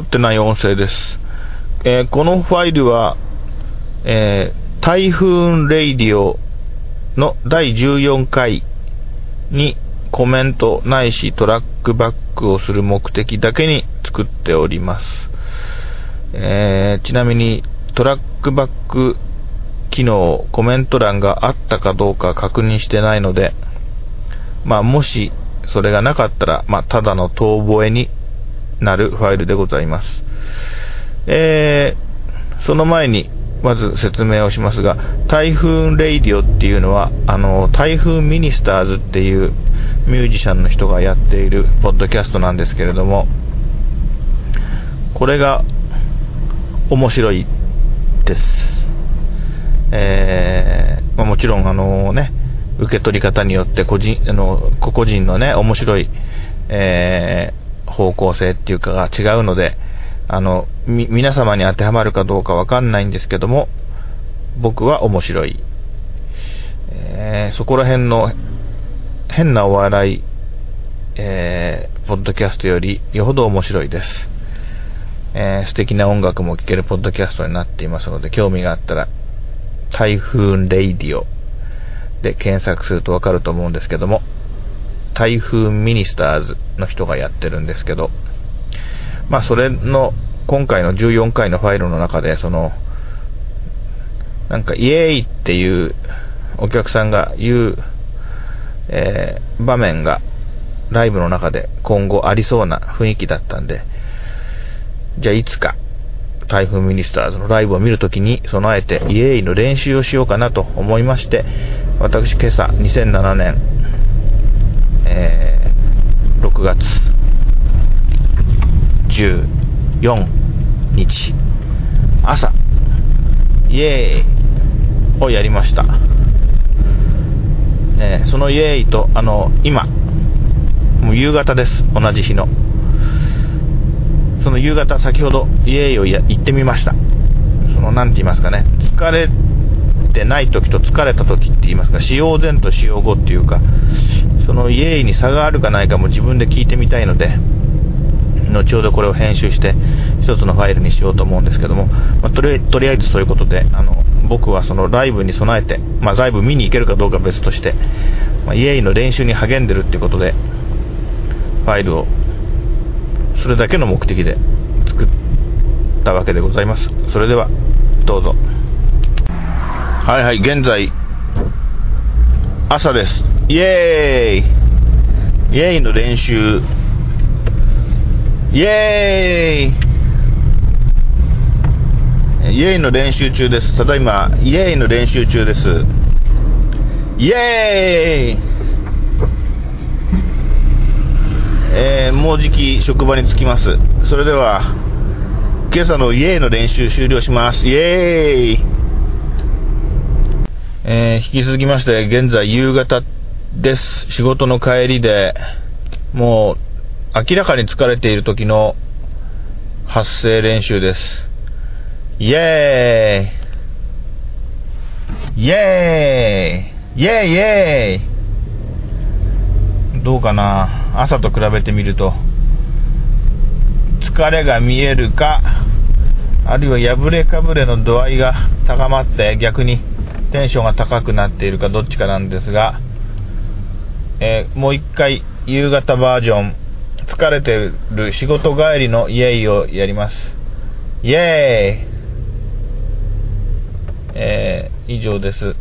ってない音声です。えーこのファイルは、えー、台風レイディオの第14回にコメントないしトラックバックをする目的だけに作っております。えーちなみにトラックバック機能、コメント欄があったかどうか確認してないので、まあもしそれがなかったら、まあただの遠吠えになるファイルでございます。えーその前に、まず説明をしますが、台風レイディオっていうのは、あの、台風ミニスターズっていうミュージシャンの人がやっているポッドキャストなんですけれども、これが面白いです。えーまあ、もちろんあのね、受け取り方によって個人、あの、個々人のね、面白い、えー方向性っていうかが違うので、あの、皆様に当てはまるかどうかわかんないんですけども、僕は面白い。えーそこら辺の変なお笑い、えーポッドキャストよりよほど面白いです。えー素敵な音楽も聴けるポッドキャストになっていますので、興味があったら、台風レイディオで検索するとわかると思うんですけども、台風ミニスターズの人がやってるんですけど、まあそれの今回の14回のファイルの中で、その、なんかイエーイっていうお客さんが言う、えー場面がライブの中で今後ありそうな雰囲気だったんで、じゃあいつか台風ミニスターズのライブを見るときに備えてイエーイの練習をしようかなと思いまして、私今朝2007年、えー6月14日朝イエーイをやりました、えーそのイエーイとあの今もう夕方です。同じ日の。その夕方先ほどイエーイをや行ってみました。その何て言いますかね。疲れてない時と疲れた時って言いますか使用前と使用後っていうかそのイエイに差があるかないかも自分で聞いてみたいので後ほどこれを編集して一つのファイルにしようと思うんですけども、まあとりとりあえずそういうことであの僕はそのライブに備えて、まあ、ライブ見に行けるかどうか別として、まあ、イエイの練習に励んでるっていうことでファイルをそれだけの目的で作ったわけでございます。それではどうぞ。はいはい現在朝です。イエーイ。イエーイの練習。イエーイ。イエーイの練習中です。ただいまイエーイの練習中です。イエーイ。えーもうじき職場に着きます。それでは、今朝のイエーイの練習終了します。イエーイ。えー引き続きまして、現在夕方です。仕事の帰りで、もう明らかに疲れている時の発声練習です。イエーイイエーイイエーイイエーイどうかな朝と比べてみると疲れが見えるかあるいは破れかぶれの度合いが高まって逆にテンションが高くなっているかどっちかなんですが、えーもう一回夕方バージョン疲れてる仕事帰りのイエイをやります。イエーイ。えー以上です。